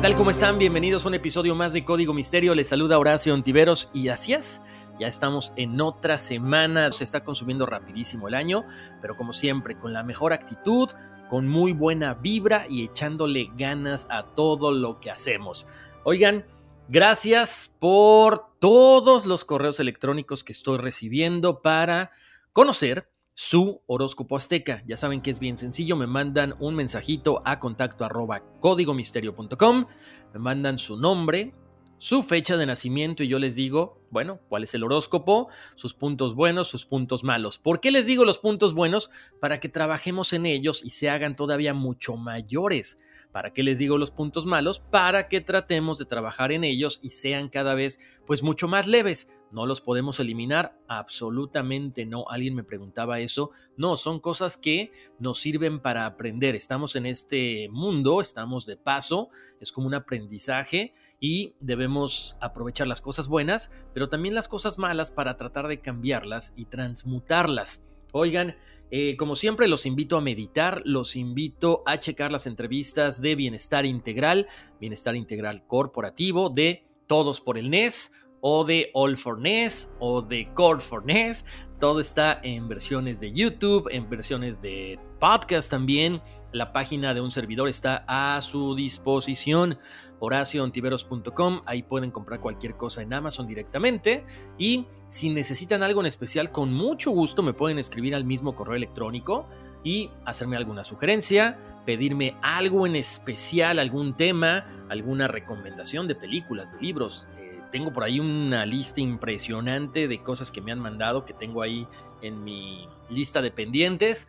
Tal? ¿Cómo están? Bienvenidos a un episodio más de Código Misterio. Les saluda Horacio Ontiveros y así es, ya estamos en otra semana. Se está consumiendo rapidísimo el año, pero como siempre, con la mejor actitud, con muy buena vibra y echándole ganas a todo lo que hacemos. Oigan, gracias por todos los correos electrónicos que estoy recibiendo para conocer su horóscopo azteca. Ya saben que es bien sencillo, me mandan un mensajito a contacto arroba códigomisterio.com, me mandan su nombre, su fecha de nacimiento y yo les digo, bueno, cuál es el horóscopo, sus puntos buenos, sus puntos malos. ¿Por qué les digo los puntos buenos? Para que trabajemos en ellos y se hagan todavía mucho mayores. ¿Para qué les digo los puntos malos? Para que tratemos de trabajar en ellos y sean cada vez pues mucho más leves. ¿No los podemos eliminar? Absolutamente no. Alguien me preguntaba eso. No, son cosas que nos sirven para aprender. Estamos en este mundo, estamos de paso, es como un aprendizaje y debemos aprovechar las cosas buenas, pero también las cosas malas para tratar de cambiarlas y transmutarlas. Oigan, eh, como siempre, los invito a meditar, los invito a checar las entrevistas de Bienestar Integral, Bienestar Integral Corporativo, de Todos por el NES, o de All for NES, o de Core for NES. Todo está en versiones de YouTube, en versiones de podcast también. La página de un servidor está a su disposición, horacioontiveros.com. Ahí pueden comprar cualquier cosa en Amazon directamente. Y si necesitan algo en especial, con mucho gusto me pueden escribir al mismo correo electrónico y hacerme alguna sugerencia, pedirme algo en especial, algún tema, alguna recomendación de películas, de libros. Eh, tengo por ahí una lista impresionante de cosas que me han mandado, que tengo ahí en mi lista de pendientes.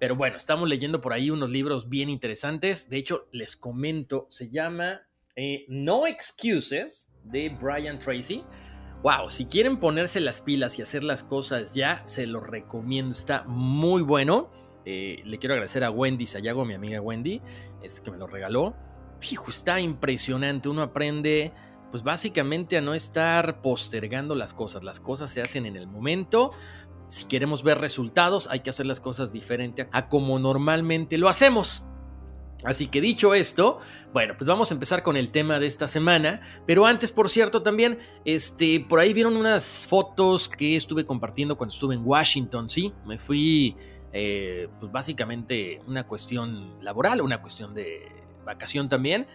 Pero bueno, estamos leyendo por ahí unos libros bien interesantes. De hecho, les comento, se llama eh, No Excuses de Brian Tracy. Wow, si quieren ponerse las pilas y hacer las cosas ya, se los recomiendo. Está muy bueno. Eh, le quiero agradecer a Wendy Sayago, mi amiga Wendy, es que me lo regaló. Fijo, está impresionante. Uno aprende, pues básicamente a no estar postergando las cosas. Las cosas se hacen en el momento si queremos ver resultados, hay que hacer las cosas diferente a como normalmente lo hacemos. Así que dicho esto, bueno, pues vamos a empezar con el tema de esta semana. Pero antes, por cierto, también, este, por ahí vieron unas fotos que estuve compartiendo cuando estuve en Washington, ¿sí? Me fui, eh, pues básicamente una cuestión laboral, una cuestión de vacación también.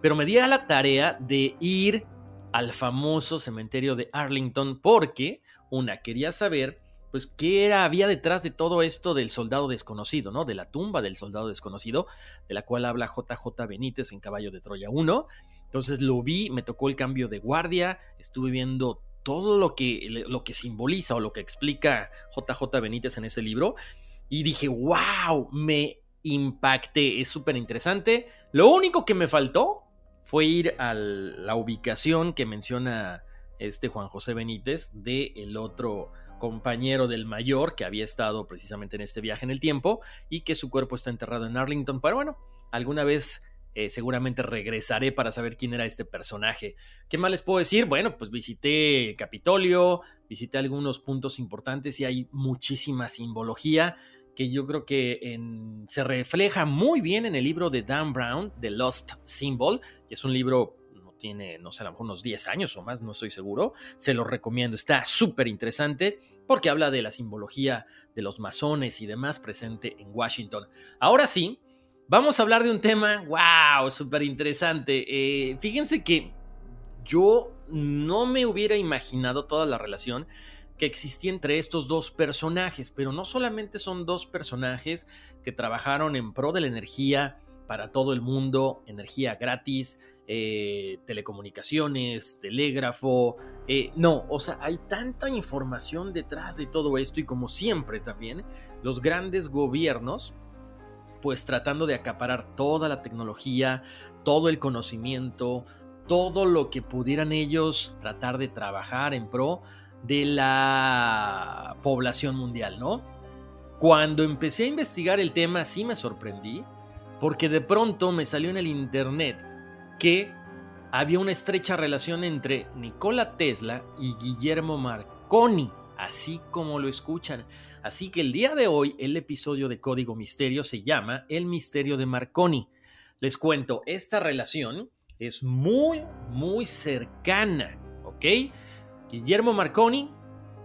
Pero me di a la tarea de ir al famoso cementerio de Arlington porque, una, quería saber pues qué era, había detrás de todo esto del soldado desconocido, ¿no? De la tumba del soldado desconocido, de la cual habla JJ Benítez en Caballo de Troya 1. Entonces lo vi, me tocó el cambio de guardia, estuve viendo todo lo que, lo que simboliza o lo que explica JJ Benítez en ese libro y dije, wow, me impacté, es súper interesante. Lo único que me faltó fue ir a la ubicación que menciona este Juan José Benítez de el otro compañero del mayor que había estado precisamente en este viaje en el tiempo y que su cuerpo está enterrado en Arlington. Pero bueno, alguna vez eh, seguramente regresaré para saber quién era este personaje. ¿Qué más les puedo decir? Bueno, pues visité Capitolio, visité algunos puntos importantes y hay muchísima simbología que yo creo que se refleja muy bien en el libro de Dan Brown, The Lost Symbol, que es un libro tiene, no sé, a lo mejor unos 10 años o más, no estoy seguro. Se lo recomiendo, está súper interesante porque habla de la simbología de los masones y demás presente en Washington. Ahora sí, Vamos a hablar de un tema, wow, súper interesante. Eh, fíjense que yo no me hubiera imaginado toda la relación que existía entre estos dos personajes, pero no solamente son dos personajes que trabajaron en pro de la energía para todo el mundo, energía gratis, eh, telecomunicaciones, telégrafo, eh, no, o sea, hay tanta información detrás de todo esto y como siempre también, los grandes gobiernos pues tratando de acaparar toda la tecnología, todo el conocimiento, todo lo que pudieran ellos tratar de trabajar en pro de la población mundial, ¿no? Cuando empecé a investigar el tema sí me sorprendí, porque de pronto me salió en el internet que había una estrecha relación entre Nikola Tesla y Guillermo Marconi, así como lo escuchan. Así que el día de hoy el episodio de Código Misterio se llama El Misterio de Marconi. Les cuento, esta relación es muy, muy cercana, ¿ok? Guillermo Marconi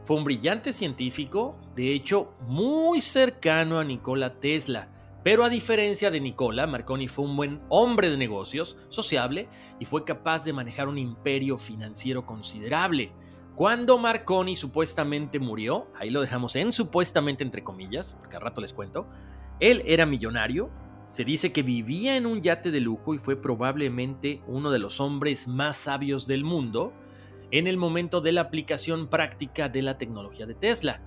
fue un brillante científico, de hecho muy cercano a Nikola Tesla. Pero a diferencia de Nikola, Marconi fue un buen hombre de negocios, sociable, y fue capaz de manejar un imperio financiero considerable. Cuando Marconi supuestamente murió, ahí lo dejamos en supuestamente entre comillas, porque al rato les cuento, él era millonario, se dice que vivía en un yate de lujo y fue probablemente uno de los hombres más sabios del mundo en el momento de la aplicación práctica de la tecnología de Tesla.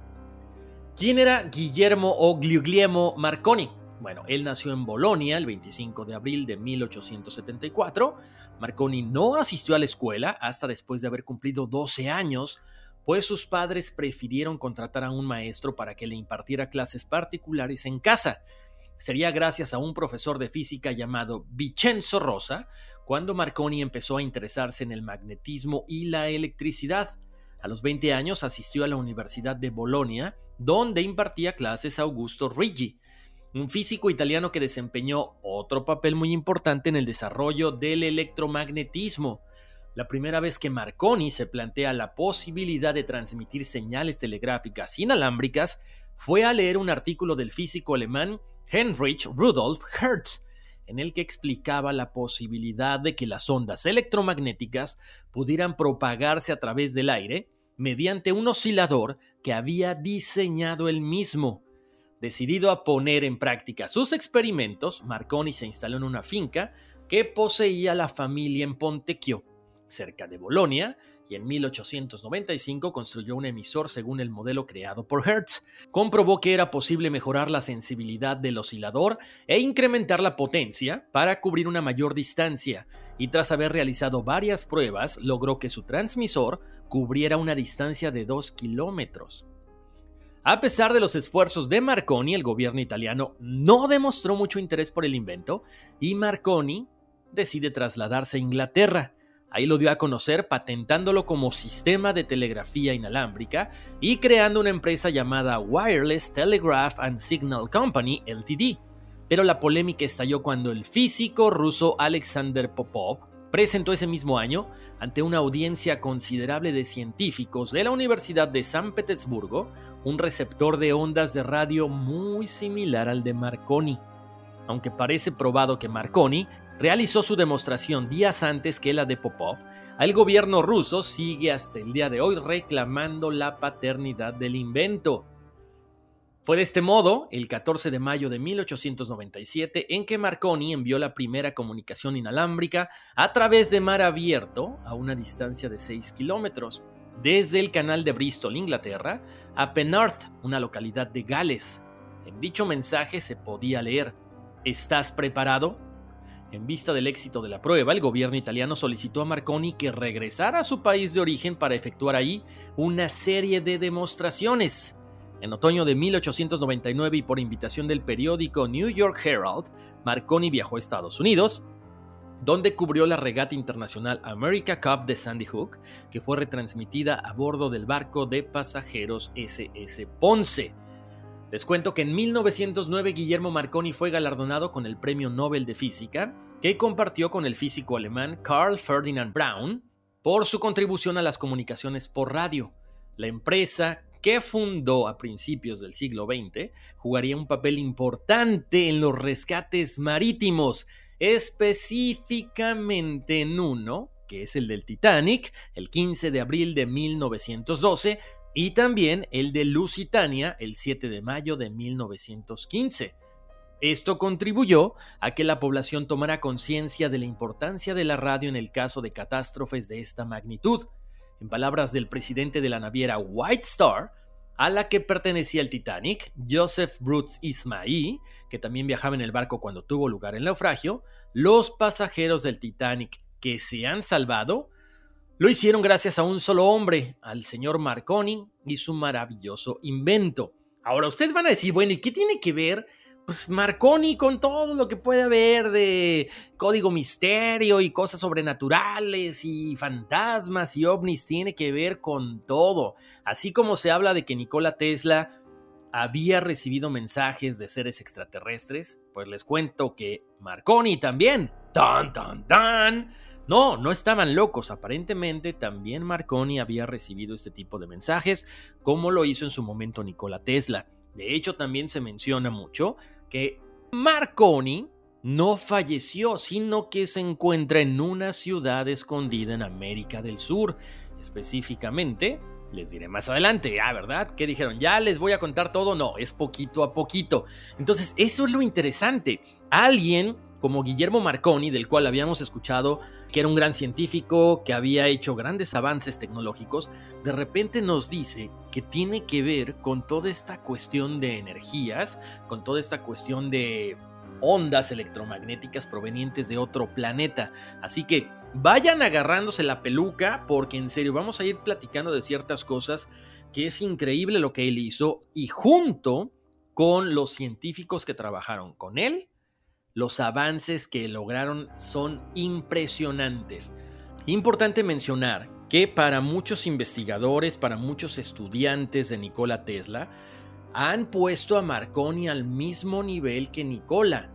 ¿Quién era Guillermo o Guglielmo Marconi? Bueno, él nació en Bolonia el 25 de abril de 1874. Marconi no asistió a la escuela hasta después de haber cumplido 12 años, pues sus padres prefirieron contratar a un maestro para que le impartiera clases particulares en casa. Sería gracias a un profesor de física llamado Vincenzo Rosa cuando Marconi empezó a interesarse en el magnetismo y la electricidad. A los 20 años asistió a la Universidad de Bolonia, donde impartía clases a Augusto Riggi un físico italiano que desempeñó otro papel muy importante en el desarrollo del electromagnetismo. La primera vez que Marconi se plantea la posibilidad de transmitir señales telegráficas inalámbricas fue a leer un artículo del físico alemán Heinrich Rudolf Hertz, en el que explicaba la posibilidad de que las ondas electromagnéticas pudieran propagarse a través del aire mediante un oscilador que había diseñado él mismo. Decidido a poner en práctica sus experimentos, Marconi se instaló en una finca que poseía la familia en Pontecchio, cerca de Bolonia, y en 1895 construyó un emisor según el modelo creado por Hertz. Comprobó que era posible mejorar la sensibilidad del oscilador e incrementar la potencia para cubrir una mayor distancia, y tras haber realizado varias pruebas, logró que su transmisor cubriera una distancia de 2 kilómetros. A pesar de los esfuerzos de Marconi, el gobierno italiano no demostró mucho interés por el invento y Marconi decide trasladarse a Inglaterra. Ahí lo dio a conocer patentándolo como sistema de telegrafía inalámbrica y creando una empresa llamada Wireless Telegraph and Signal Company Ltd. Pero la polémica estalló cuando el físico ruso Alexander Popov presentó ese mismo año ante una audiencia considerable de científicos de la Universidad de San Petersburgo un receptor de ondas de radio muy similar al de Marconi. Aunque parece probado que Marconi realizó su demostración días antes que la de Popov, el gobierno ruso sigue hasta el día de hoy reclamando la paternidad del invento. Fue de este modo, el 14 de mayo de 1897, en que Marconi envió la primera comunicación inalámbrica a través de mar abierto a una distancia de 6 kilómetros, desde el canal de Bristol, Inglaterra, a Penarth, una localidad de Gales. En dicho mensaje se podía leer, ¿Estás preparado? En vista del éxito de la prueba, el gobierno italiano solicitó a Marconi que regresara a su país de origen para efectuar ahí una serie de demostraciones. En otoño de 1899 y por invitación del periódico New York Herald, Marconi viajó a Estados Unidos, donde cubrió la regata internacional America Cup de Sandy Hook, que fue retransmitida a bordo del barco de pasajeros SS Ponce. Les cuento que en 1909 Guillermo Marconi fue galardonado con el Premio Nobel de Física, que compartió con el físico alemán Carl Ferdinand Braun por su contribución a las comunicaciones por radio. La empresa que fundó a principios del siglo XX jugaría un papel importante en los rescates marítimos, específicamente en uno, que es el del Titanic, el 15 de abril de 1912, y también el de Lusitania el 7 de mayo de 1915. Esto contribuyó a que la población tomara conciencia de la importancia de la radio en el caso de catástrofes de esta magnitud. En palabras del presidente de la naviera White Star, a la que pertenecía el Titanic, Joseph Brooks Ismail, que también viajaba en el barco cuando tuvo lugar el naufragio, los pasajeros del Titanic que se han salvado lo hicieron gracias a un solo hombre, al señor Marconi y su maravilloso invento. Ahora ustedes van a decir, bueno, ¿y qué tiene que ver pues, Marconi con todo lo que puede haber de código misterio y cosas sobrenaturales y fantasmas y ovnis? Tiene que ver con todo. Así como se habla de que Nikola Tesla había recibido mensajes de seres extraterrestres, pues les cuento que Marconi también. ¡Tan, tan, tan! No, no estaban locos. Aparentemente también Marconi había recibido este tipo de mensajes, como lo hizo en su momento Nikola Tesla. De hecho, también se menciona mucho que Marconi no falleció, sino que se encuentra en una ciudad escondida en América del Sur. Específicamente, les diré más adelante, ah, ¿verdad? ¿Qué dijeron? Ya les voy a contar todo. No, es poquito a poquito. Entonces, eso es lo interesante. Alguien como Guillermo Marconi, del cual habíamos escuchado que era un gran científico, que había hecho grandes avances tecnológicos, de repente nos dice que tiene que ver con toda esta cuestión de energías, con toda esta cuestión de ondas electromagnéticas provenientes de otro planeta. Así que vayan agarrándose la peluca porque en serio vamos a ir platicando de ciertas cosas que es increíble lo que él hizo y junto con los científicos que trabajaron con él, los avances que lograron son impresionantes. Importante mencionar que para muchos investigadores, para muchos estudiantes de Nikola Tesla, han puesto a Marconi al mismo nivel que Nikola.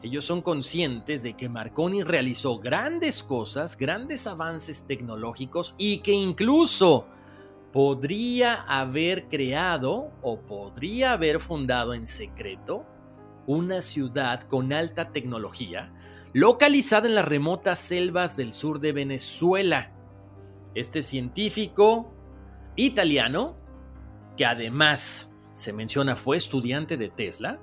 Ellos son conscientes de que Marconi realizó grandes cosas, grandes avances tecnológicos y que incluso podría haber creado o podría haber fundado en secreto una ciudad con alta tecnología, localizada en las remotas selvas del sur de Venezuela. Este científico italiano, que además se menciona fue estudiante de Tesla,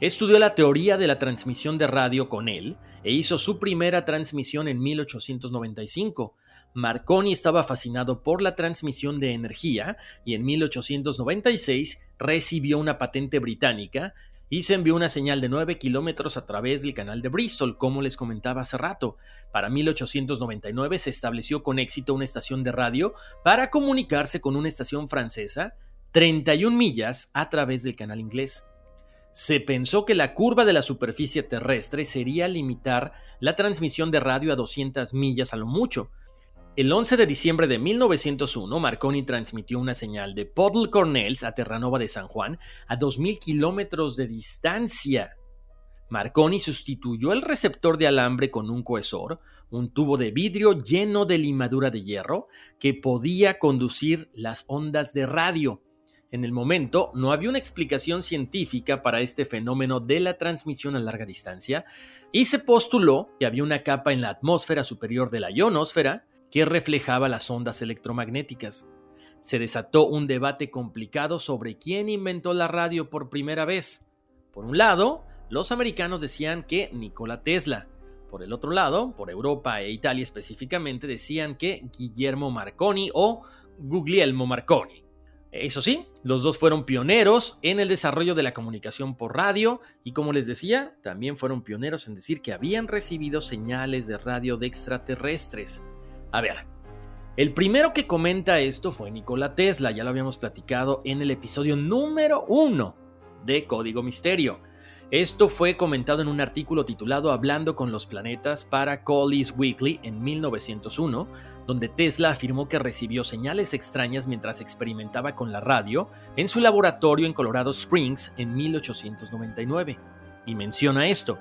estudió la teoría de la transmisión de radio con él e hizo su primera transmisión en 1895. Marconi estaba fascinado por la transmisión de energía y en 1896 recibió una patente británica y se envió una señal de 9 kilómetros a través del canal de Bristol, como les comentaba hace rato. Para 1899 se estableció con éxito una estación de radio para comunicarse con una estación francesa 31 millas a través del canal inglés. Se pensó que la curva de la superficie terrestre sería limitar la transmisión de radio a 200 millas a lo mucho, el 11 de diciembre de 1901, Marconi transmitió una señal de Podl Cornels a Terranova de San Juan a 2.000 kilómetros de distancia. Marconi sustituyó el receptor de alambre con un cohesor, un tubo de vidrio lleno de limadura de hierro que podía conducir las ondas de radio. En el momento no había una explicación científica para este fenómeno de la transmisión a larga distancia y se postuló que había una capa en la atmósfera superior de la ionosfera que reflejaba las ondas electromagnéticas. Se desató un debate complicado sobre quién inventó la radio por primera vez. Por un lado, los americanos decían que Nikola Tesla. Por el otro lado, por Europa e Italia específicamente, decían que Guillermo Marconi o Guglielmo Marconi. Eso sí, los dos fueron pioneros en el desarrollo de la comunicación por radio y como les decía, también fueron pioneros en decir que habían recibido señales de radio de extraterrestres. A ver, el primero que comenta esto fue Nikola Tesla, ya lo habíamos platicado en el episodio número uno de Código Misterio. Esto fue comentado en un artículo titulado Hablando con los planetas para Collins Weekly en 1901, donde Tesla afirmó que recibió señales extrañas mientras experimentaba con la radio en su laboratorio en Colorado Springs en 1899. Y menciona esto.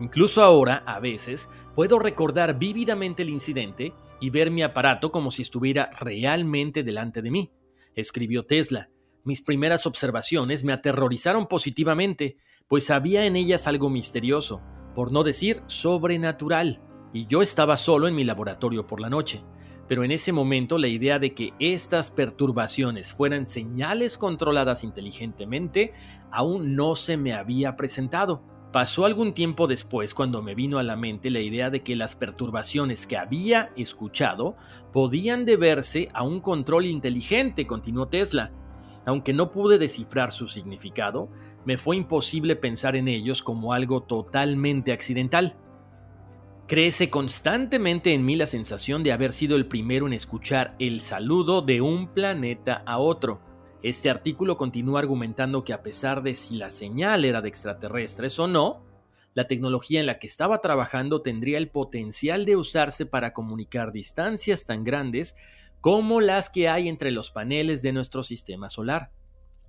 Incluso ahora, a veces, puedo recordar vívidamente el incidente y ver mi aparato como si estuviera realmente delante de mí, escribió Tesla. Mis primeras observaciones me aterrorizaron positivamente, pues había en ellas algo misterioso, por no decir sobrenatural, y yo estaba solo en mi laboratorio por la noche. Pero en ese momento la idea de que estas perturbaciones fueran señales controladas inteligentemente aún no se me había presentado. Pasó algún tiempo después cuando me vino a la mente la idea de que las perturbaciones que había escuchado podían deberse a un control inteligente, continuó Tesla. Aunque no pude descifrar su significado, me fue imposible pensar en ellos como algo totalmente accidental. Crece constantemente en mí la sensación de haber sido el primero en escuchar el saludo de un planeta a otro. Este artículo continúa argumentando que a pesar de si la señal era de extraterrestres o no, la tecnología en la que estaba trabajando tendría el potencial de usarse para comunicar distancias tan grandes como las que hay entre los paneles de nuestro sistema solar.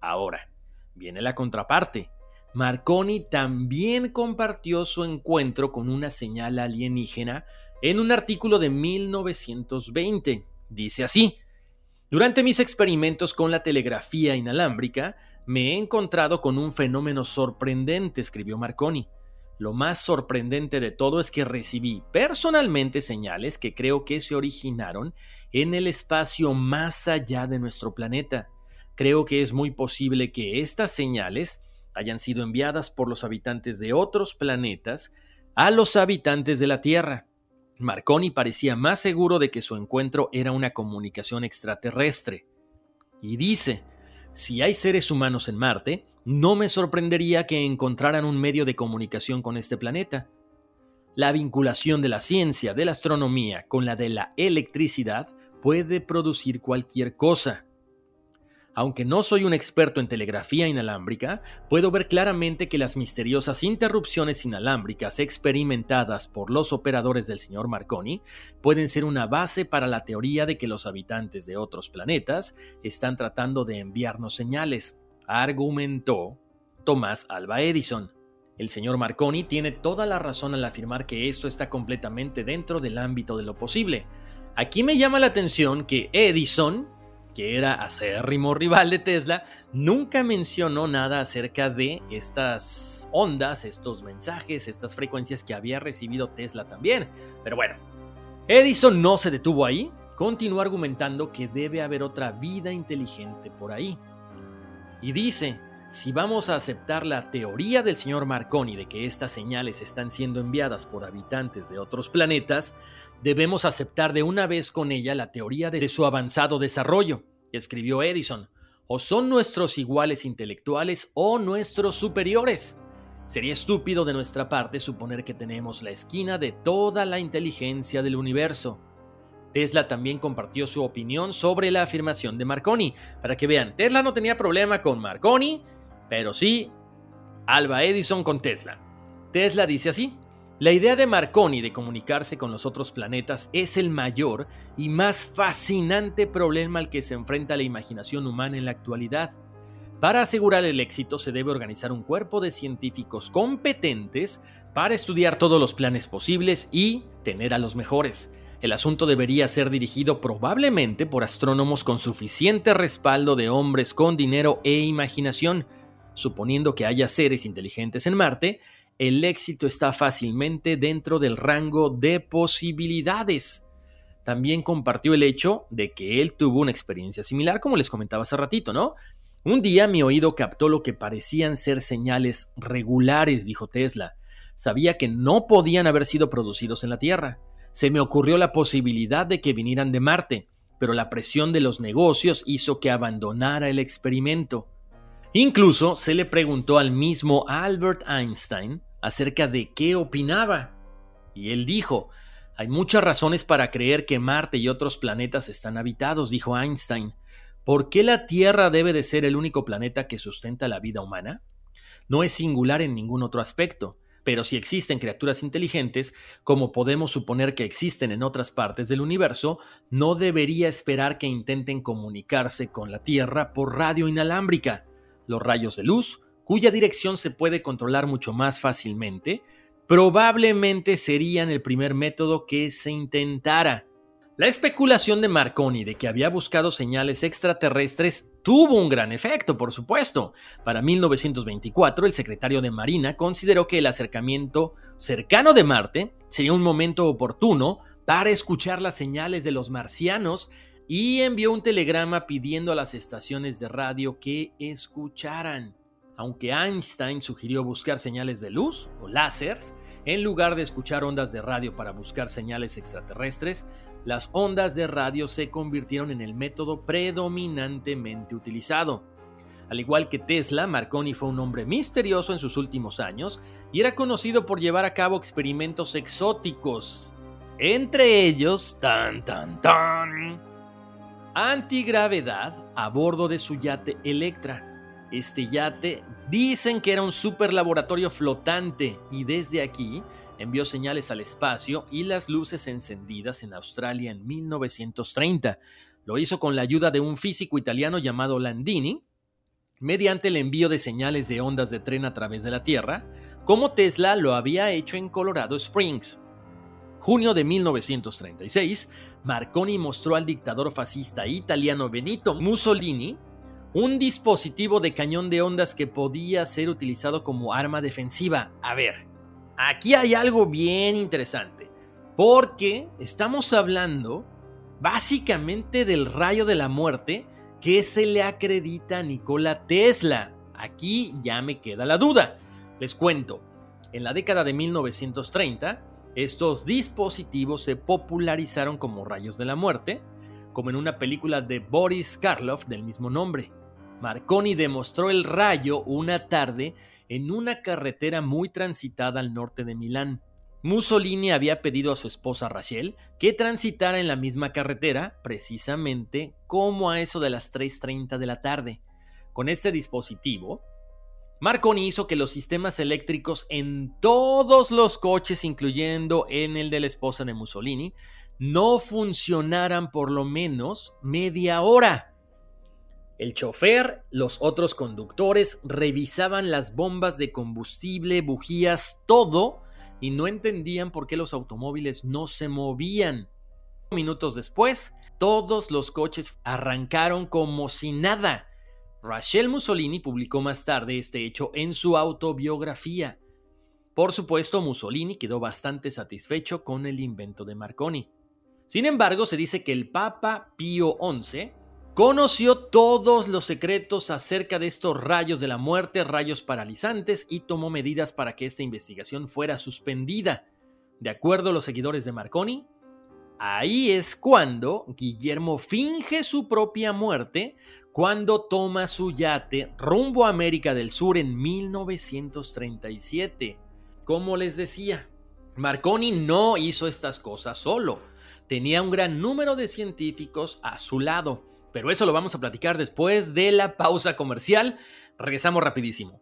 Ahora, viene la contraparte. Marconi también compartió su encuentro con una señal alienígena en un artículo de 1920. Dice así, durante mis experimentos con la telegrafía inalámbrica, me he encontrado con un fenómeno sorprendente, escribió Marconi. Lo más sorprendente de todo es que recibí personalmente señales que creo que se originaron en el espacio más allá de nuestro planeta. Creo que es muy posible que estas señales hayan sido enviadas por los habitantes de otros planetas a los habitantes de la Tierra. Marconi parecía más seguro de que su encuentro era una comunicación extraterrestre. Y dice, si hay seres humanos en Marte, no me sorprendería que encontraran un medio de comunicación con este planeta. La vinculación de la ciencia de la astronomía con la de la electricidad puede producir cualquier cosa. Aunque no soy un experto en telegrafía inalámbrica, puedo ver claramente que las misteriosas interrupciones inalámbricas experimentadas por los operadores del señor Marconi pueden ser una base para la teoría de que los habitantes de otros planetas están tratando de enviarnos señales, argumentó Tomás Alba Edison. El señor Marconi tiene toda la razón al afirmar que esto está completamente dentro del ámbito de lo posible. Aquí me llama la atención que Edison que era acérrimo rival de Tesla, nunca mencionó nada acerca de estas ondas, estos mensajes, estas frecuencias que había recibido Tesla también. Pero bueno, Edison no se detuvo ahí, continuó argumentando que debe haber otra vida inteligente por ahí. Y dice, si vamos a aceptar la teoría del señor Marconi de que estas señales están siendo enviadas por habitantes de otros planetas, debemos aceptar de una vez con ella la teoría de su avanzado desarrollo, escribió Edison. O son nuestros iguales intelectuales o nuestros superiores. Sería estúpido de nuestra parte suponer que tenemos la esquina de toda la inteligencia del universo. Tesla también compartió su opinión sobre la afirmación de Marconi. Para que vean, Tesla no tenía problema con Marconi, pero sí Alba Edison con Tesla. Tesla dice así, la idea de Marconi de comunicarse con los otros planetas es el mayor y más fascinante problema al que se enfrenta la imaginación humana en la actualidad. Para asegurar el éxito se debe organizar un cuerpo de científicos competentes para estudiar todos los planes posibles y tener a los mejores. El asunto debería ser dirigido probablemente por astrónomos con suficiente respaldo de hombres con dinero e imaginación. Suponiendo que haya seres inteligentes en Marte, el éxito está fácilmente dentro del rango de posibilidades. También compartió el hecho de que él tuvo una experiencia similar, como les comentaba hace ratito, ¿no? Un día mi oído captó lo que parecían ser señales regulares, dijo Tesla. Sabía que no podían haber sido producidos en la Tierra. Se me ocurrió la posibilidad de que vinieran de Marte. pero la presión de los negocios hizo que abandonara el experimento. Incluso se le preguntó al mismo Albert Einstein acerca de qué opinaba. Y él dijo, hay muchas razones para creer que Marte y otros planetas están habitados, dijo Einstein. ¿Por qué la Tierra debe de ser el único planeta que sustenta la vida humana? No es singular en ningún otro aspecto, pero si existen criaturas inteligentes, como podemos suponer que existen en otras partes del universo, no debería esperar que intenten comunicarse con la Tierra por radio inalámbrica. Los rayos de luz, cuya dirección se puede controlar mucho más fácilmente, probablemente serían el primer método que se intentara. La especulación de Marconi de que había buscado señales extraterrestres tuvo un gran efecto, por supuesto. Para 1924, el secretario de Marina consideró que el acercamiento cercano de Marte sería un momento oportuno para escuchar las señales de los marcianos y envió un telegrama pidiendo a las estaciones de radio que escucharan. Aunque Einstein sugirió buscar señales de luz o láseres, en lugar de escuchar ondas de radio para buscar señales extraterrestres, las ondas de radio se convirtieron en el método predominantemente utilizado. Al igual que Tesla, Marconi fue un hombre misterioso en sus últimos años y era conocido por llevar a cabo experimentos exóticos. Entre ellos, tan tan tan, antigravedad a bordo de su yate Electra. Este yate dicen que era un super laboratorio flotante y desde aquí envió señales al espacio y las luces encendidas en Australia en 1930. Lo hizo con la ayuda de un físico italiano llamado Landini, mediante el envío de señales de ondas de tren a través de la Tierra, como Tesla lo había hecho en Colorado Springs. Junio de 1936, Marconi mostró al dictador fascista italiano Benito Mussolini un dispositivo de cañón de ondas que podía ser utilizado como arma defensiva. A ver, Aquí hay algo bien interesante, porque estamos hablando básicamente del rayo de la muerte que se le acredita a Nikola Tesla. Aquí ya me queda la duda. Les cuento, en la década de 1930, estos dispositivos se popularizaron como rayos de la muerte, como en una película de Boris Karloff del mismo nombre. Marconi demostró el rayo una tarde en una carretera muy transitada al norte de Milán. Mussolini había pedido a su esposa Rachel que transitara en la misma carretera, precisamente como a eso de las 3.30 de la tarde. Con este dispositivo, Marconi hizo que los sistemas eléctricos en todos los coches, incluyendo en el de la esposa de Mussolini, no funcionaran por lo menos media hora. El chofer, los otros conductores revisaban las bombas de combustible, bujías, todo, y no entendían por qué los automóviles no se movían. Minutos después, todos los coches arrancaron como si nada. Rachel Mussolini publicó más tarde este hecho en su autobiografía. Por supuesto, Mussolini quedó bastante satisfecho con el invento de Marconi. Sin embargo, se dice que el Papa Pío XI Conoció todos los secretos acerca de estos rayos de la muerte, rayos paralizantes, y tomó medidas para que esta investigación fuera suspendida. De acuerdo a los seguidores de Marconi, ahí es cuando Guillermo finge su propia muerte cuando toma su yate rumbo a América del Sur en 1937. Como les decía, Marconi no hizo estas cosas solo. Tenía un gran número de científicos a su lado Pero eso lo vamos a platicar después de la pausa comercial. Regresamos rapidísimo.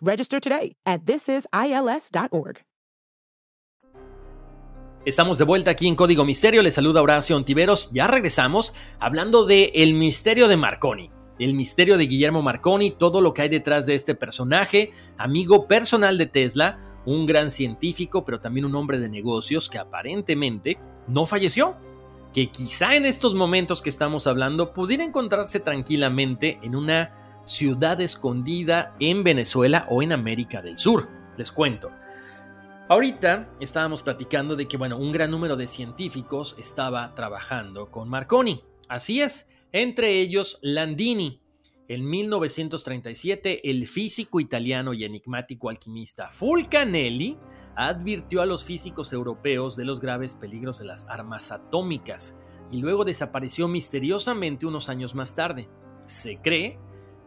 Register today at thisisils.org. Estamos de vuelta aquí en Código Misterio. Les saluda Horacio Ontiveros. Ya regresamos hablando de el misterio de Marconi. El misterio de Guillermo Marconi, todo lo que hay detrás de este personaje, amigo personal de Tesla, un gran científico, pero también un hombre de negocios que aparentemente no falleció que quizá en estos momentos que estamos hablando pudiera encontrarse tranquilamente en una ciudad escondida en Venezuela o en América del Sur. Les cuento. Ahorita estábamos platicando de que, bueno, un gran número de científicos estaba trabajando con Marconi. Así es, entre ellos Landini. En 1937, el físico italiano y enigmático alquimista Fulcanelli advirtió a los físicos europeos de los graves peligros de las armas atómicas y luego desapareció misteriosamente unos años más tarde. Se cree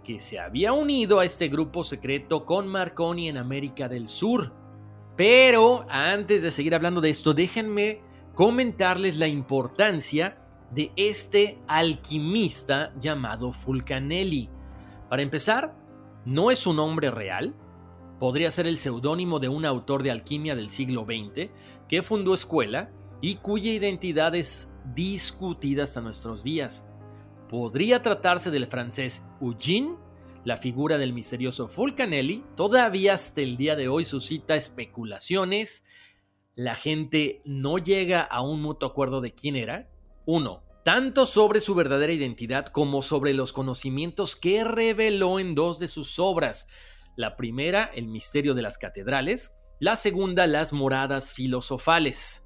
que se había unido a este grupo secreto con Marconi en América del Sur. Pero antes de seguir hablando de esto, déjenme comentarles la importancia de este alquimista llamado Fulcanelli. Para empezar, no es un nombre real, podría ser el seudónimo de un autor de alquimia del siglo XX que fundó escuela y cuya identidad es discutida hasta nuestros días. Podría tratarse del francés Eugene, la figura del misterioso Fulcanelli, todavía hasta el día de hoy suscita especulaciones. La gente no llega a un mutuo acuerdo de quién era. Uno, tanto sobre su verdadera identidad como sobre los conocimientos que reveló en dos de sus obras. La primera, El misterio de las catedrales, la segunda, Las moradas filosofales.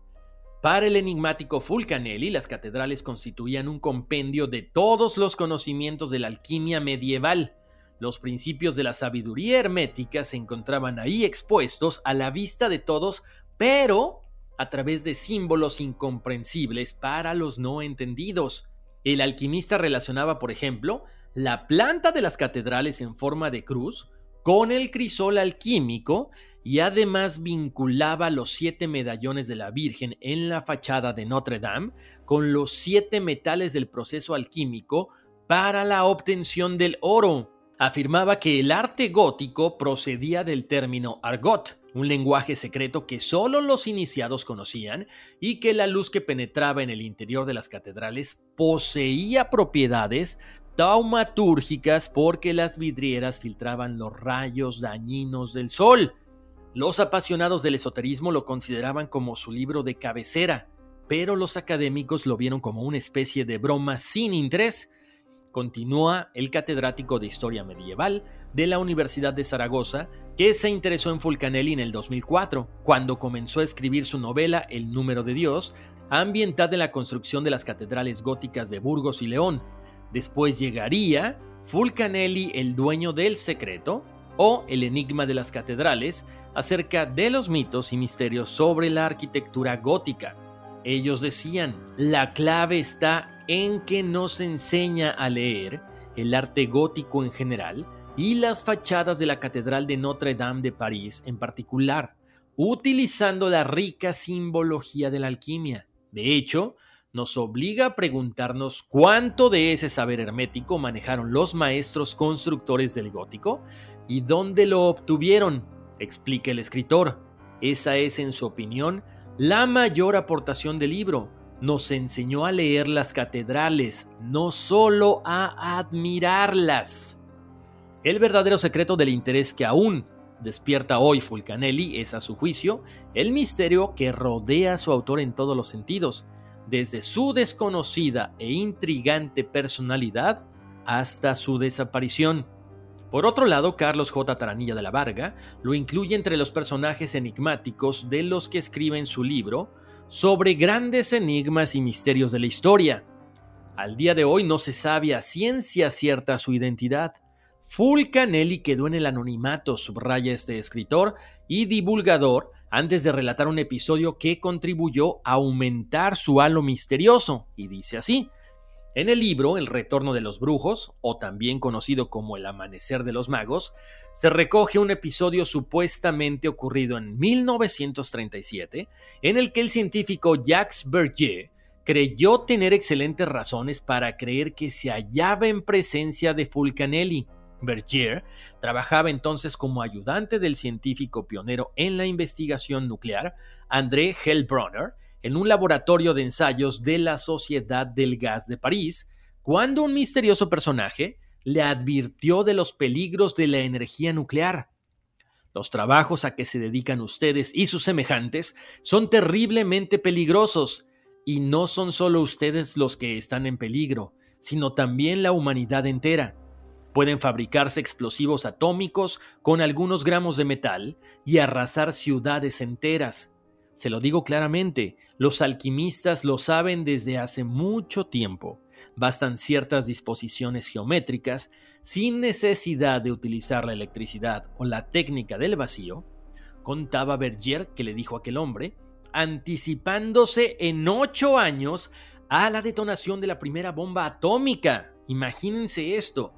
Para el enigmático Fulcanelli, las catedrales constituían un compendio de todos los conocimientos de la alquimia medieval. Los principios de la sabiduría hermética se encontraban ahí expuestos a la vista de todos, pero a través de símbolos incomprensibles para los no entendidos. El alquimista relacionaba, por ejemplo, la planta de las catedrales en forma de cruz con el crisol alquímico y además vinculaba los siete medallones de la Virgen en la fachada de Notre Dame con los siete metales del proceso alquímico para la obtención del oro. Afirmaba que el arte gótico procedía del término argot, un lenguaje secreto que solo los iniciados conocían y que la luz que penetraba en el interior de las catedrales poseía propiedades taumatúrgicas porque las vidrieras filtraban los rayos dañinos del sol. Los apasionados del esoterismo lo consideraban como su libro de cabecera, pero los académicos lo vieron como una especie de broma sin interés. Continúa el catedrático de Historia Medieval de la Universidad de Zaragoza, que se interesó en Fulcanelli en el 2004, cuando comenzó a escribir su novela El número de Dios, ambientada en la construcción de las catedrales góticas de Burgos y León. Después llegaría Fulcanelli, el dueño del secreto, o El enigma de las catedrales, acerca de los mitos y misterios sobre la arquitectura gótica. Ellos decían, la clave está en que nos enseña a leer el arte gótico en general y las fachadas de la Catedral de Notre Dame de París en particular, utilizando la rica simbología de la alquimia. De hecho, nos obliga a preguntarnos cuánto de ese saber hermético manejaron los maestros constructores del gótico y dónde lo obtuvieron, explica el escritor. Esa es, en su opinión, la mayor aportación del libro. Nos enseñó a leer las catedrales, no solo a admirarlas. El verdadero secreto del interés que aún despierta hoy Fulcanelli es, a su juicio, el misterio que rodea a su autor en todos los sentidos, desde su desconocida e intrigante personalidad hasta su desaparición. Por otro lado, Carlos J. Taranilla de la Varga lo incluye entre los personajes enigmáticos de los que escribe en su libro sobre grandes enigmas y misterios de la historia. Al día de hoy no se sabe a ciencia cierta su identidad. Fulcanelli quedó en el anonimato, subraya este escritor y divulgador, antes de relatar un episodio que contribuyó a aumentar su halo misterioso, y dice así. En el libro El retorno de los brujos, o también conocido como El amanecer de los magos, se recoge un episodio supuestamente ocurrido en 1937, en el que el científico Jacques Berger creyó tener excelentes razones para creer que se hallaba en presencia de Fulcanelli, Berger trabajaba entonces como ayudante del científico pionero en la investigación nuclear, André Hellbronner, en un laboratorio de ensayos de la Sociedad del Gas de París, cuando un misterioso personaje le advirtió de los peligros de la energía nuclear. Los trabajos a que se dedican ustedes y sus semejantes son terriblemente peligrosos. Y no son solo ustedes los que están en peligro, sino también la humanidad entera. Pueden fabricarse explosivos atómicos con algunos gramos de metal y arrasar ciudades enteras. Se lo digo claramente, los alquimistas lo saben desde hace mucho tiempo. Bastan ciertas disposiciones geométricas sin necesidad de utilizar la electricidad o la técnica del vacío, contaba Berger que le dijo aquel hombre, anticipándose en ocho años a la detonación de la primera bomba atómica. Imagínense esto.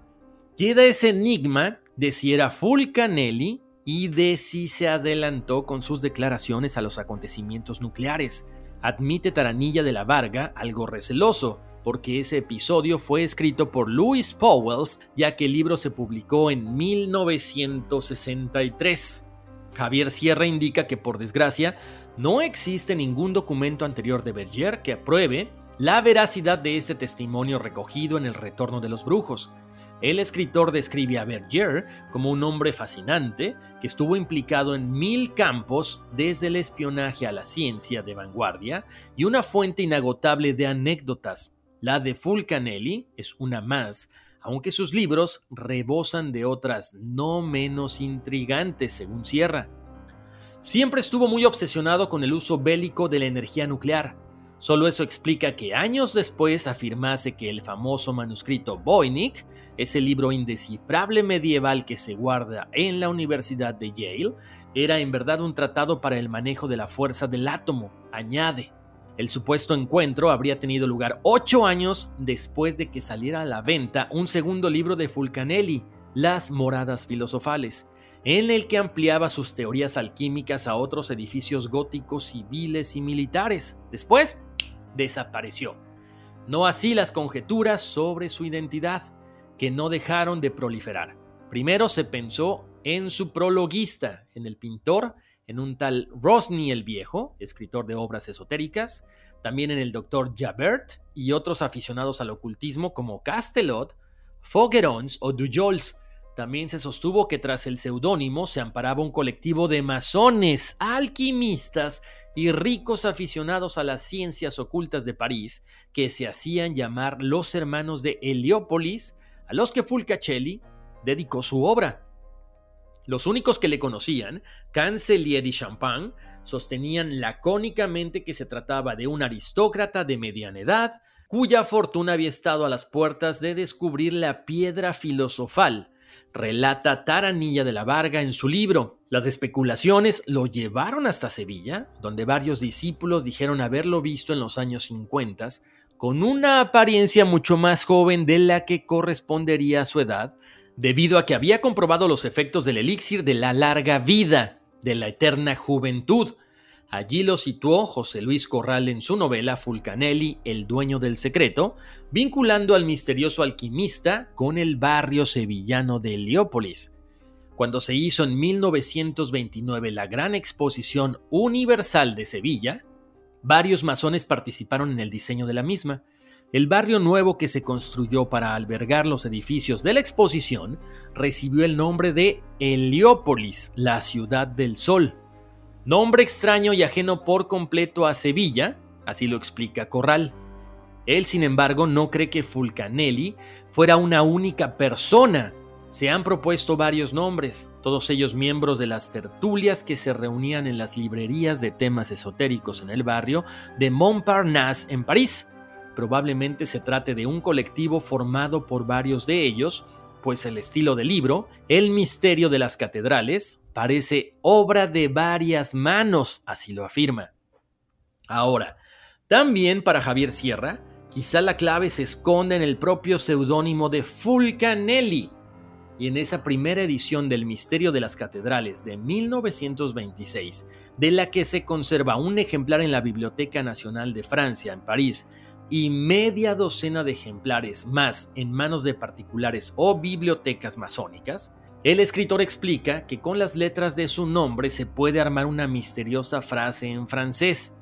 Queda ese enigma de si era Fulcanelli y de si se adelantó con sus declaraciones a los acontecimientos nucleares. Admite Taranilla de la Varga algo receloso, porque ese episodio fue escrito por Louis Powells, ya que el libro se publicó en 1963. Javier Sierra indica que, por desgracia, no existe ningún documento anterior de Berger que apruebe la veracidad de este testimonio recogido en El Retorno de los Brujos. El escritor describe a Berger como un hombre fascinante que estuvo implicado en mil campos, desde el espionaje a la ciencia de vanguardia, y una fuente inagotable de anécdotas. La de Fulcanelli es una más, aunque sus libros rebosan de otras no menos intrigantes, según Sierra. Siempre estuvo muy obsesionado con el uso bélico de la energía nuclear. Solo eso explica que años después afirmase que el famoso manuscrito Voynich, ese libro indescifrable medieval que se guarda en la Universidad de Yale, era en verdad un tratado para el manejo de la fuerza del átomo, añade. El supuesto encuentro habría tenido lugar ocho años después de que saliera a la venta un segundo libro de Fulcanelli, Las Moradas Filosofales, en el que ampliaba sus teorías alquímicas a otros edificios góticos civiles y militares. Después, desapareció. No así las conjeturas sobre su identidad, que no dejaron de proliferar. Primero se pensó en su prologuista, en el pintor en un tal Rosny el Viejo, escritor de obras esotéricas, también en el doctor Javert y otros aficionados al ocultismo como Castelot, Fogerons o Dujols. También se sostuvo que tras el seudónimo se amparaba un colectivo de masones, alquimistas y ricos aficionados a las ciencias ocultas de París, que se hacían llamar los hermanos de Heliópolis, a los que Fulcacelli dedicó su obra. Los únicos que le conocían, Cancelier y Champagne, sostenían lacónicamente que se trataba de un aristócrata de mediana edad, cuya fortuna había estado a las puertas de descubrir la piedra filosofal, relata Taranilla de la Varga en su libro. Las especulaciones lo llevaron hasta Sevilla, donde varios discípulos dijeron haberlo visto en los años 50, con una apariencia mucho más joven de la que correspondería a su edad, debido a que había comprobado los efectos del elixir de la larga vida, de la eterna juventud. Allí lo situó José Luis Corral en su novela Fulcanelli, el dueño del secreto, vinculando al misterioso alquimista con el barrio sevillano de Heliópolis. Cuando se hizo en 1929 la Gran Exposición Universal de Sevilla, varios masones participaron en el diseño de la misma, el barrio nuevo que se construyó para albergar los edificios de la exposición recibió el nombre de Heliópolis, la ciudad del sol. Nombre extraño y ajeno por completo a Sevilla, así lo explica Corral. Él, sin embargo, no cree que Fulcanelli fuera una única persona. Se han propuesto varios nombres, todos ellos miembros de las tertulias que se reunían en las librerías de temas esotéricos en el barrio de Montparnasse en París Probablemente se trate de un colectivo formado por varios de ellos, pues el estilo del libro, El misterio de las catedrales, parece obra de varias manos, así lo afirma. Ahora, también para Javier Sierra, quizá la clave se esconde en el propio seudónimo de Fulcanelli, y en esa primera edición del Misterio de las Catedrales de 1926, de la que se conserva un ejemplar en la Biblioteca Nacional de Francia, en París, y media docena de ejemplares más en manos de particulares o bibliotecas masónicas, el escritor explica que con las letras de su nombre se puede armar una misteriosa frase en francés,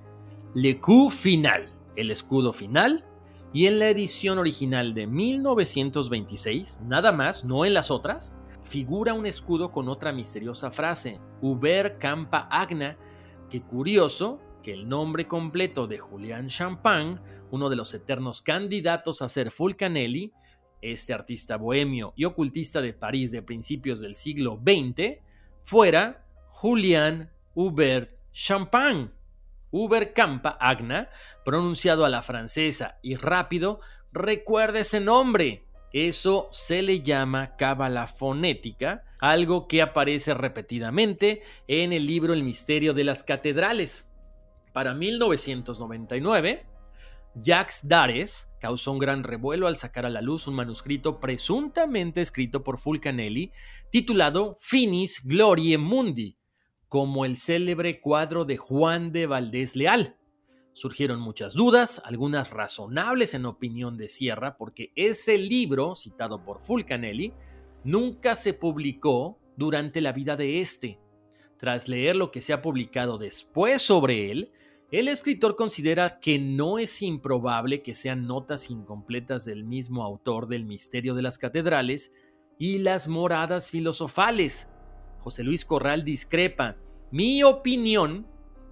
Le coup final, el escudo final, y en la edición original de 1926, nada más, no en las otras, figura un escudo con otra misteriosa frase, Uber Campa Agna, que curioso, que el nombre completo de Julian Champagne, uno de los eternos candidatos a ser Fulcanelli, este artista bohemio y ocultista de París de principios del siglo XX, fuera Julian Hubert Champagne. Hubert Campa Agna, pronunciado a la francesa y rápido, recuerda ese nombre. Eso se le llama cábala fonética, algo que aparece repetidamente en el libro El misterio de las catedrales. Para 1999, Jacques Dares causó un gran revuelo al sacar a la luz un manuscrito presuntamente escrito por Fulcanelli titulado Finis Gloriae Mundi, como el célebre cuadro de Juan de Valdés Leal. Surgieron muchas dudas, algunas razonables en opinión de Sierra, porque ese libro, citado por Fulcanelli, nunca se publicó durante la vida de este. Tras leer lo que se ha publicado después sobre él, el escritor considera que no es improbable que sean notas incompletas del mismo autor del Misterio de las Catedrales y las Moradas Filosofales. José Luis Corral discrepa. Mi opinión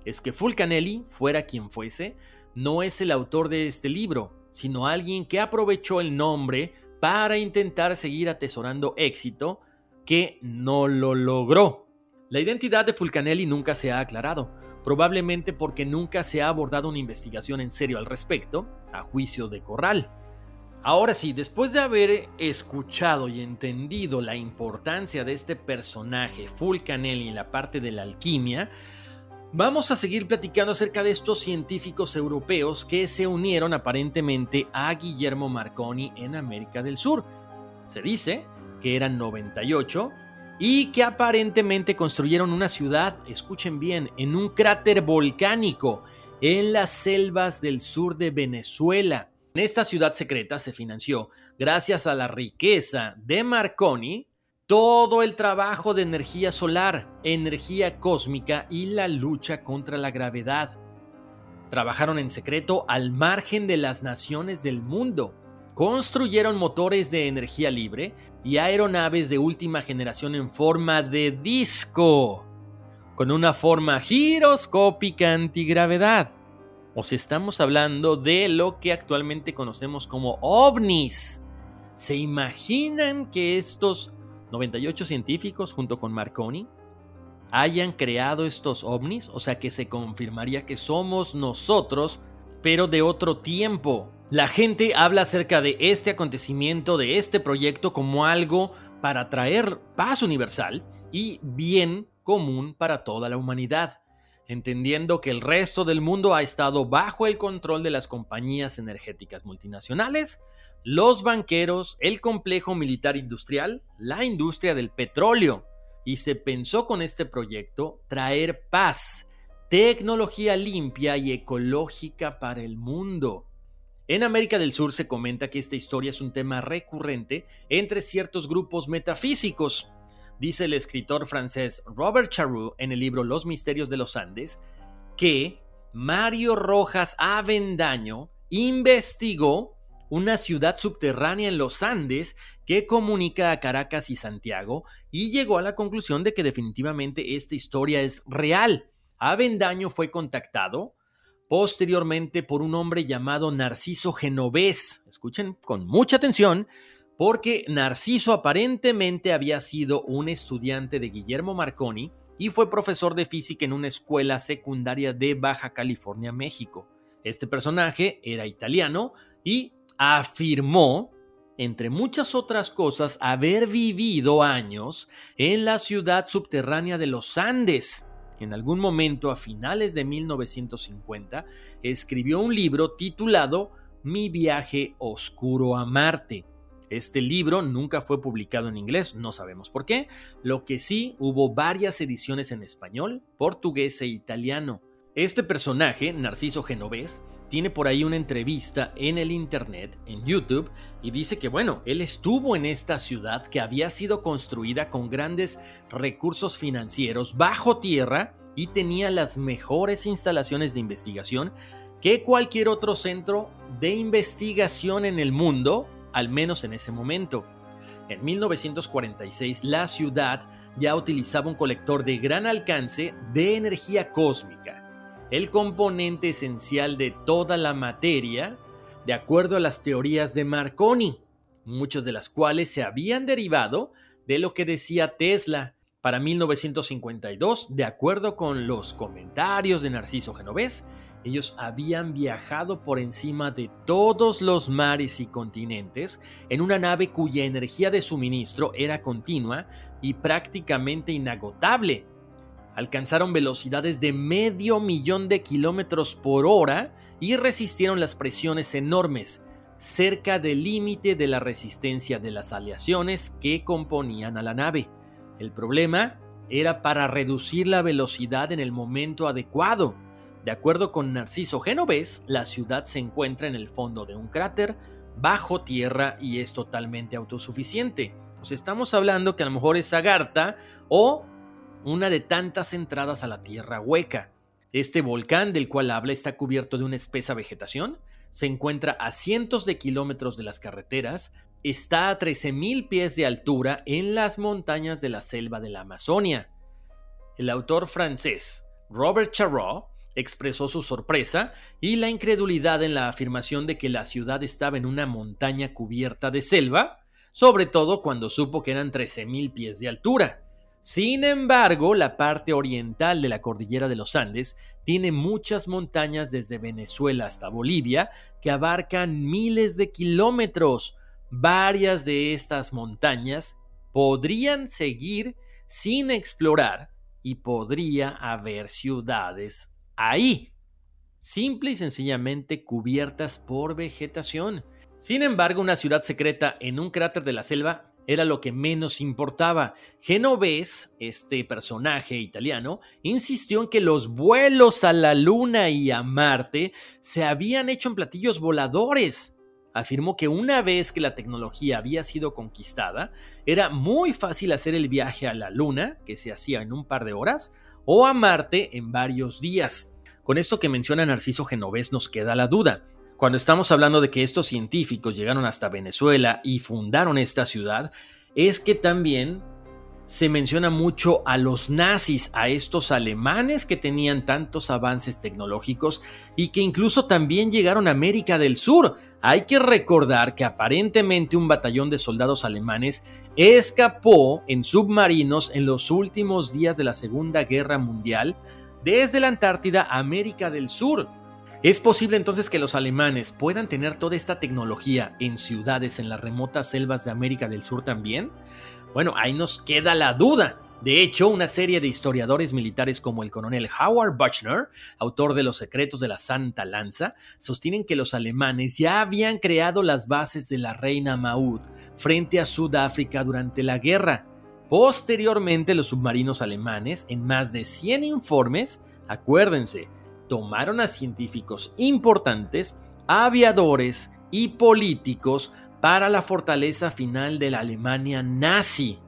es que Fulcanelli, fuera quien fuese, no es el autor de este libro, sino alguien que aprovechó el nombre para intentar seguir atesorando éxito que no lo logró. La identidad de Fulcanelli nunca se ha aclarado, probablemente porque nunca se ha abordado una investigación en serio al respecto, a juicio de Corral. Ahora sí, después de haber escuchado y entendido la importancia de este personaje, Fulcanelli, en la parte de la alquimia, vamos a seguir platicando acerca de estos científicos europeos que se unieron aparentemente a Guillermo Marconi en América del Sur. Se dice que eran 98 y que aparentemente construyeron una ciudad, escuchen bien, en un cráter volcánico en las selvas del sur de Venezuela. En esta ciudad secreta se financió, gracias a la riqueza de Marconi, todo el trabajo de energía solar, energía cósmica y la lucha contra la gravedad. Trabajaron en secreto al margen de las naciones del mundo construyeron motores de energía libre y aeronaves de última generación en forma de disco, con una forma giroscópica antigravedad. O si estamos hablando de lo que actualmente conocemos como ovnis. ¿Se imaginan que estos 98 científicos junto con Marconi hayan creado estos ovnis? O sea que se confirmaría que somos nosotros, pero de otro tiempo, la gente habla acerca de este acontecimiento, de este proyecto, como algo para traer paz universal y bien común para toda la humanidad, entendiendo que el resto del mundo ha estado bajo el control de las compañías energéticas multinacionales, los banqueros, el complejo militar industrial, la industria del petróleo, y se pensó con este proyecto traer paz, tecnología limpia y ecológica para el mundo. En América del Sur se comenta que esta historia es un tema recurrente entre ciertos grupos metafísicos. Dice el escritor francés Robert Charroux en el libro Los Misterios de los Andes que Mario Rojas Avendaño investigó una ciudad subterránea en los Andes que comunica a Caracas y Santiago y llegó a la conclusión de que definitivamente esta historia es real. Avendaño fue contactado posteriormente por un hombre llamado Narciso Genovés. Escuchen con mucha atención, porque Narciso aparentemente había sido un estudiante de Guillermo Marconi y fue profesor de física en una escuela secundaria de Baja California, México. Este personaje era italiano y afirmó, entre muchas otras cosas, haber vivido años en la ciudad subterránea de los Andes en algún momento a finales de 1950, escribió un libro titulado Mi viaje oscuro a Marte. Este libro nunca fue publicado en inglés, no sabemos por qué, lo que sí hubo varias ediciones en español, portugués e italiano. Este personaje, Narciso Genovés, tiene por ahí una entrevista en el internet, en YouTube, y dice que bueno, él estuvo en esta ciudad que había sido construida con grandes recursos financieros bajo tierra y tenía las mejores instalaciones de investigación que cualquier otro centro de investigación en el mundo, al menos en ese momento. En 1946 la ciudad ya utilizaba un colector de gran alcance de energía cósmica el componente esencial de toda la materia, de acuerdo a las teorías de Marconi, muchas de las cuales se habían derivado de lo que decía Tesla. Para 1952, de acuerdo con los comentarios de Narciso Genovés, ellos habían viajado por encima de todos los mares y continentes en una nave cuya energía de suministro era continua y prácticamente inagotable. Alcanzaron velocidades de medio millón de kilómetros por hora y resistieron las presiones enormes, cerca del límite de la resistencia de las aleaciones que componían a la nave. El problema era para reducir la velocidad en el momento adecuado. De acuerdo con Narciso Genovés, la ciudad se encuentra en el fondo de un cráter, bajo tierra y es totalmente autosuficiente. Pues estamos hablando que a lo mejor es Agartha o una de tantas entradas a la tierra hueca. Este volcán del cual habla está cubierto de una espesa vegetación, se encuentra a cientos de kilómetros de las carreteras, está a 13.000 pies de altura en las montañas de la selva de la Amazonia. El autor francés Robert Charroux expresó su sorpresa y la incredulidad en la afirmación de que la ciudad estaba en una montaña cubierta de selva, sobre todo cuando supo que eran 13.000 pies de altura. Sin embargo, la parte oriental de la cordillera de los Andes tiene muchas montañas desde Venezuela hasta Bolivia que abarcan miles de kilómetros. Varias de estas montañas podrían seguir sin explorar y podría haber ciudades ahí, simple y sencillamente cubiertas por vegetación. Sin embargo, una ciudad secreta en un cráter de la selva era lo que menos importaba. Genovés, este personaje italiano, insistió en que los vuelos a la Luna y a Marte se habían hecho en platillos voladores. Afirmó que una vez que la tecnología había sido conquistada, era muy fácil hacer el viaje a la Luna, que se hacía en un par de horas, o a Marte en varios días. Con esto que menciona Narciso Genovés nos queda la duda. Cuando estamos hablando de que estos científicos llegaron hasta Venezuela y fundaron esta ciudad, es que también se menciona mucho a los nazis, a estos alemanes que tenían tantos avances tecnológicos y que incluso también llegaron a América del Sur. Hay que recordar que aparentemente un batallón de soldados alemanes escapó en submarinos en los últimos días de la Segunda Guerra Mundial desde la Antártida a América del Sur. ¿Es posible entonces que los alemanes puedan tener toda esta tecnología en ciudades en las remotas selvas de América del Sur también? Bueno, ahí nos queda la duda. De hecho, una serie de historiadores militares como el coronel Howard Buchner, autor de Los secretos de la Santa Lanza, sostienen que los alemanes ya habían creado las bases de la reina Maud frente a Sudáfrica durante la guerra. Posteriormente, los submarinos alemanes, en más de 100 informes, acuérdense, tomaron a científicos importantes, aviadores y políticos para la fortaleza final de la Alemania nazi.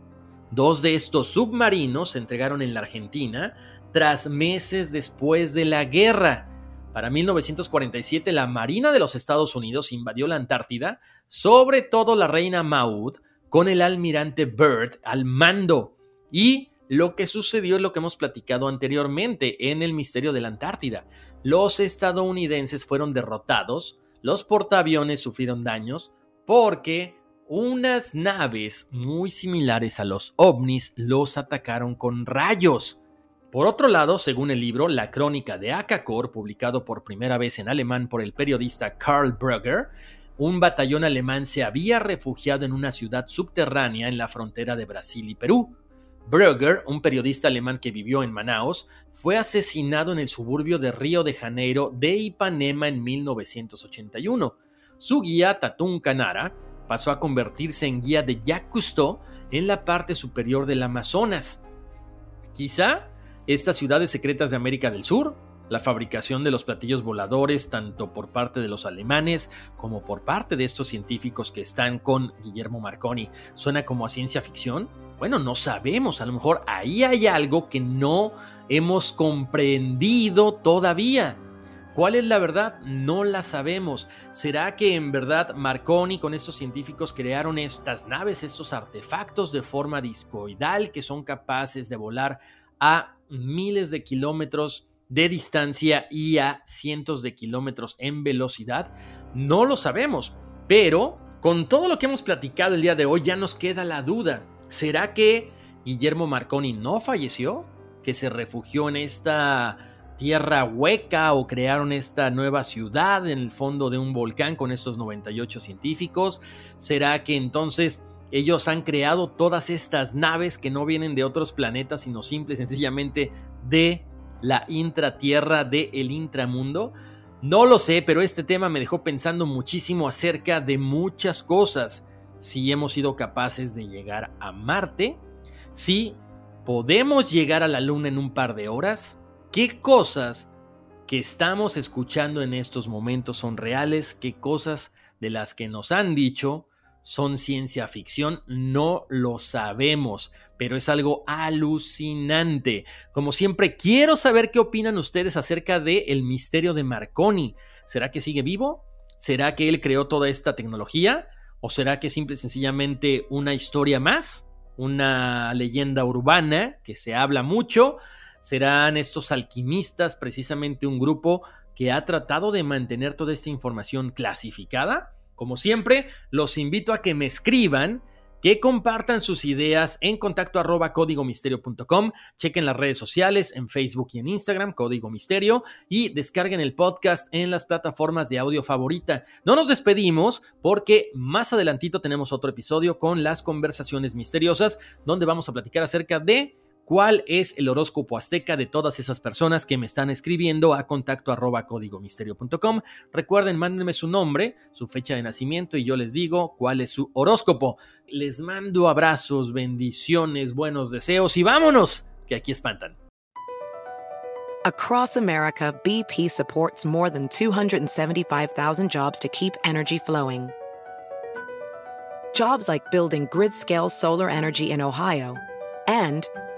Dos de estos submarinos se entregaron en la Argentina tras meses después de la guerra. Para 1947 la Marina de los Estados Unidos invadió la Antártida, sobre todo la Reina Maud, con el almirante Byrd al mando. Y lo que sucedió es lo que hemos platicado anteriormente en el misterio de la Antártida. Los estadounidenses fueron derrotados, los portaaviones sufrieron daños porque unas naves muy similares a los ovnis los atacaron con rayos. Por otro lado, según el libro La crónica de Akakor, publicado por primera vez en alemán por el periodista Karl Brugger, un batallón alemán se había refugiado en una ciudad subterránea en la frontera de Brasil y Perú. Brugger, un periodista alemán que vivió en Manaus, fue asesinado en el suburbio de Río de Janeiro de Ipanema en 1981. Su guía, Tatún Canara, pasó a convertirse en guía de Jacques Cousteau en la parte superior del Amazonas. Quizá estas ciudades secretas de América del Sur, la fabricación de los platillos voladores tanto por parte de los alemanes como por parte de estos científicos que están con Guillermo Marconi, suena como a ciencia ficción, bueno, no sabemos, a lo mejor ahí hay algo que no hemos comprendido todavía. ¿Cuál es la verdad? No la sabemos. ¿Será que en verdad Marconi con estos científicos crearon estas naves, estos artefactos de forma discoidal que son capaces de volar a miles de kilómetros de distancia y a cientos de kilómetros en velocidad? No lo sabemos, pero con todo lo que hemos platicado el día de hoy ya nos queda la duda. ¿Será que Guillermo Marconi no falleció? ¿Que se refugió en esta tierra hueca o crearon esta nueva ciudad en el fondo de un volcán con estos 98 científicos? ¿Será que entonces ellos han creado todas estas naves que no vienen de otros planetas, sino simple y sencillamente de la intratierra, de el intramundo? No lo sé, pero este tema me dejó pensando muchísimo acerca de muchas cosas. Si hemos sido capaces de llegar a Marte, si podemos llegar a la Luna en un par de horas, qué cosas que estamos escuchando en estos momentos son reales, qué cosas de las que nos han dicho son ciencia ficción, no lo sabemos, pero es algo alucinante. Como siempre, quiero saber qué opinan ustedes acerca del el misterio de Marconi. ¿Será que sigue vivo? ¿Será que él creó toda esta tecnología? ¿O será que simple y sencillamente una historia más? ¿Una leyenda urbana que se habla mucho? ¿Serán estos alquimistas precisamente un grupo que ha tratado de mantener toda esta información clasificada? Como siempre, los invito a que me escriban, que compartan sus ideas en contacto arroba códigomisterio.com, chequen las redes sociales en Facebook y en Instagram, Código Misterio, y descarguen el podcast en las plataformas de audio favorita. No nos despedimos porque más adelantito tenemos otro episodio con las conversaciones misteriosas, donde vamos a platicar acerca de cuál es el horóscopo azteca de todas esas personas que me están escribiendo a contacto arroba códigomisterio.com. Recuerden, mándenme su nombre, su fecha de nacimiento y yo les digo cuál es su horóscopo. Les mando abrazos, bendiciones, buenos deseos y vámonos, que aquí espantan. Across America, BP supports more than 275,000 jobs to keep energy flowing. Jobs like building grid-scale solar energy in Ohio and